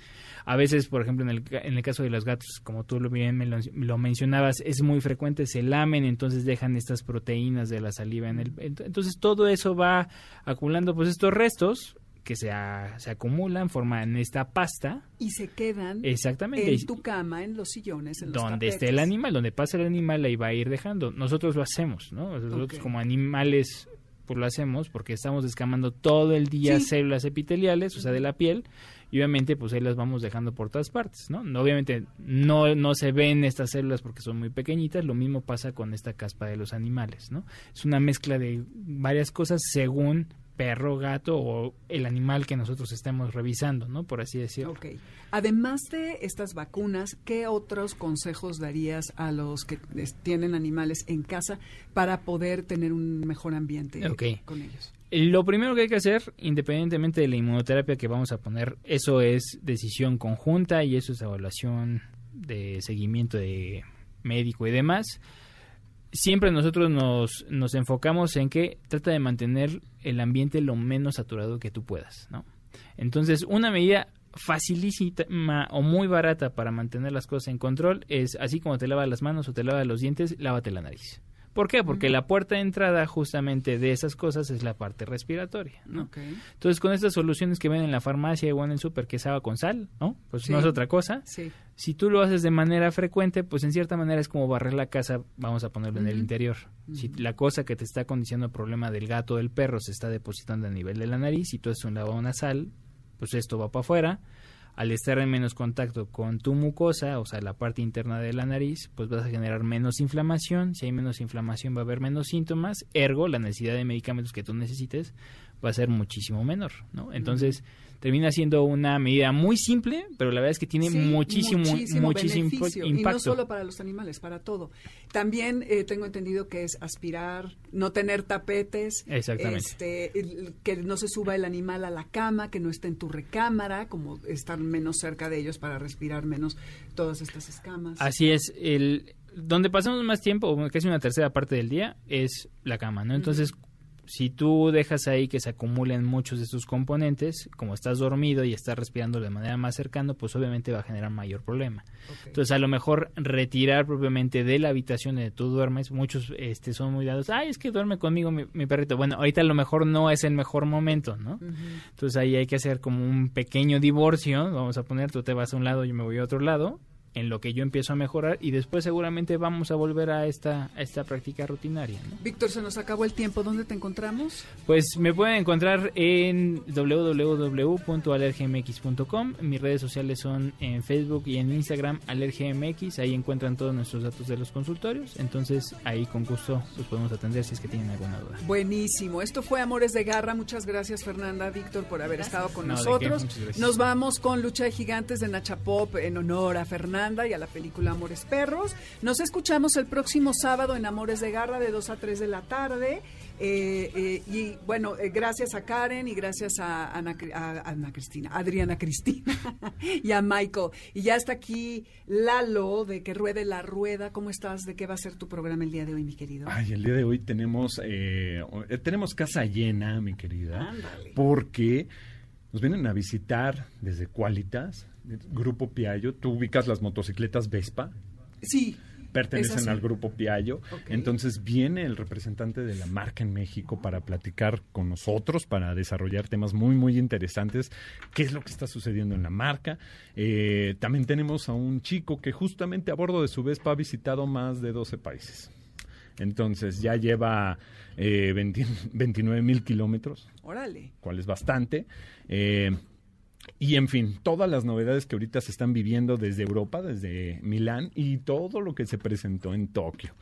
A veces, por ejemplo, en el, en el caso de los gatos, como tú lo bien me lo, lo mencionabas, es muy frecuente, se lamen, entonces dejan estas proteínas de la saliva en el... ent- Entonces todo eso va acumulando, pues estos restos que se, a- se acumulan, forman esta pasta, Y se quedan Exactamente. en tu cama, en los sillones, en los donde esté el animal, donde pasa el animal, ahí va a ir dejando. Nosotros lo hacemos, ¿no? Nosotros como animales, pues lo hacemos porque estamos descamando todo el día Sí. células epiteliales, o sea, de la piel, y obviamente pues ahí las vamos dejando por todas partes, ¿no? No, Obviamente no, no se ven estas células porque son muy pequeñitas, lo mismo pasa con esta caspa de los animales, ¿no? Es una mezcla de varias cosas según perro, gato o el animal que nosotros estemos revisando, ¿no? Por así decirlo. Ok. Además de estas vacunas, ¿qué otros consejos darías a los que tienen animales en casa para poder tener un mejor ambiente con ellos? Lo primero que hay que hacer, independientemente de la inmunoterapia que vamos a poner, eso es decisión conjunta y eso es evaluación de seguimiento de médico y demás. Siempre nosotros nos, nos enfocamos en que trata de mantener el ambiente lo menos saturado que tú puedas, ¿no? Entonces, una medida facilísima o muy barata para mantener las cosas en control es, así como te lavas las manos o te lavas los dientes, lávate la nariz. ¿Por qué? Porque la puerta de entrada justamente de esas cosas es la parte respiratoria, ¿no? Entonces, con estas soluciones que ven en la farmacia o en el súper, que es agua con sal, ¿no? Pues no es otra cosa. Sí. Si tú lo haces de manera frecuente, pues en cierta manera es como barrer la casa, vamos a ponerlo en el interior. Si la cosa que te está condicionando el problema del gato o del perro se está depositando a nivel de la nariz y tú haces un lavado nasal, pues esto va para afuera. Al estar en menos contacto con tu mucosa, o sea, la parte interna de la nariz, pues vas a generar menos inflamación. Si hay menos inflamación va a haber menos síntomas. Ergo, la necesidad de medicamentos que tú necesites va a ser muchísimo menor, ¿no? Entonces, termina siendo una medida muy simple, pero la verdad es que tiene Sí, muchísimo, muchísimo, impacto. Y no solo para los animales, para todo. También eh, tengo entendido que es aspirar, no tener tapetes. Exactamente. este, que no se suba el animal a la cama, que no esté en tu recámara, como estar menos cerca de ellos para respirar menos todas estas escamas. Así es, el donde pasamos más tiempo, casi una tercera parte del día, es la cama, ¿no? Entonces, si tú dejas ahí que se acumulen muchos de estos componentes, como estás dormido y estás respirando de manera más cercana, pues obviamente va a generar mayor problema. Entonces, a lo mejor retirar propiamente de la habitación donde tú duermes, muchos este, son muy dados, ay, es que duerme conmigo mi, mi perrito. Bueno, ahorita a lo mejor no es el mejor momento, ¿no? Entonces ahí hay que hacer como un pequeño divorcio, vamos a poner, tú te vas a un lado, yo me voy a otro lado, en lo que yo empiezo a mejorar y después seguramente vamos a volver a esta, a esta práctica rutinaria. ¿no? Víctor, se nos acabó el tiempo. ¿Dónde te encontramos? Pues me pueden encontrar en www.alergmx.com. Mis redes sociales son en Facebook y en Instagram alergmx. Ahí encuentran todos nuestros datos de los consultorios. Entonces ahí con gusto los podemos atender si es que tienen alguna duda. Buenísimo. Esto fue Amores de Garra. Muchas gracias, Fernanda, Víctor, por haber estado con nosotros. Nos vamos con Lucha de Gigantes de Nacha Pop en honor a Fernanda y a la película Amores Perros. Nos escuchamos el próximo sábado en Amores de Garra de 2 a 3 de la tarde. Eh, eh, y bueno, eh, gracias a Karen y gracias a Ana, a Ana Cristina, Adriana Cristina y a Michael. Y ya está aquí Lalo de Que Ruede la Rueda. ¿Cómo estás? ¿De qué va a ser tu programa el día de hoy, mi querido? Ay, el día de hoy tenemos tenemos casa llena, mi querida, Ándale. porque nos vienen a visitar desde Qualitas, Grupo Piaggio. Tú ubicas las motocicletas Vespa, Sí. pertenecen sí. al Grupo Piaggio. Ok. Entonces viene el representante de la marca en México para platicar con nosotros, para desarrollar temas muy, muy interesantes. ¿Qué es lo que está sucediendo en la marca? Eh, también tenemos a un chico que justamente a bordo de su Vespa ha visitado más de 12 países. Entonces ya lleva eh, 20 29 mil kilómetros Órale. cual es bastante. Eh, y en fin, todas las novedades que ahorita se están viviendo desde Europa, desde Milán y todo lo que se presentó en Tokio.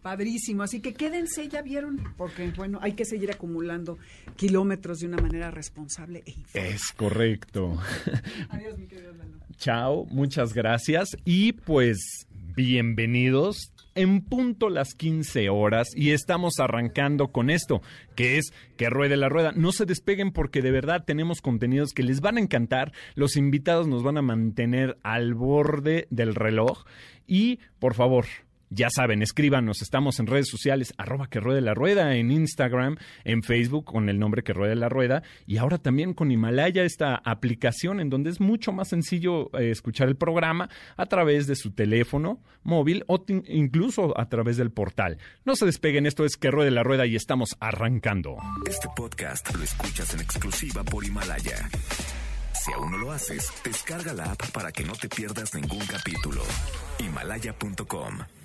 Padrísimo, así que quédense, ya vieron, porque bueno, hay que seguir acumulando kilómetros de una manera responsable e. Es correcto. Adiós, mi querido Lalo. Chao, muchas gracias y pues bienvenidos en punto las 15 horas y estamos arrancando con esto, que es que ruede la rueda. No se despeguen porque de verdad tenemos contenidos que les van a encantar, los invitados nos van a mantener al borde del reloj y por favor, ya saben, escríbanos, estamos en redes sociales, arroba que ruede la rueda, en Instagram, en Facebook con el nombre que ruede la rueda y ahora también con Himalaya, esta aplicación en donde es mucho más sencillo eh, escuchar el programa a través de su teléfono móvil o incluso a través del portal. No se despeguen, esto es que ruede la rueda y estamos arrancando. Este podcast lo escuchas en exclusiva por Himalaya. Si aún no lo haces, descarga la app para que no te pierdas ningún capítulo. Himalaya.com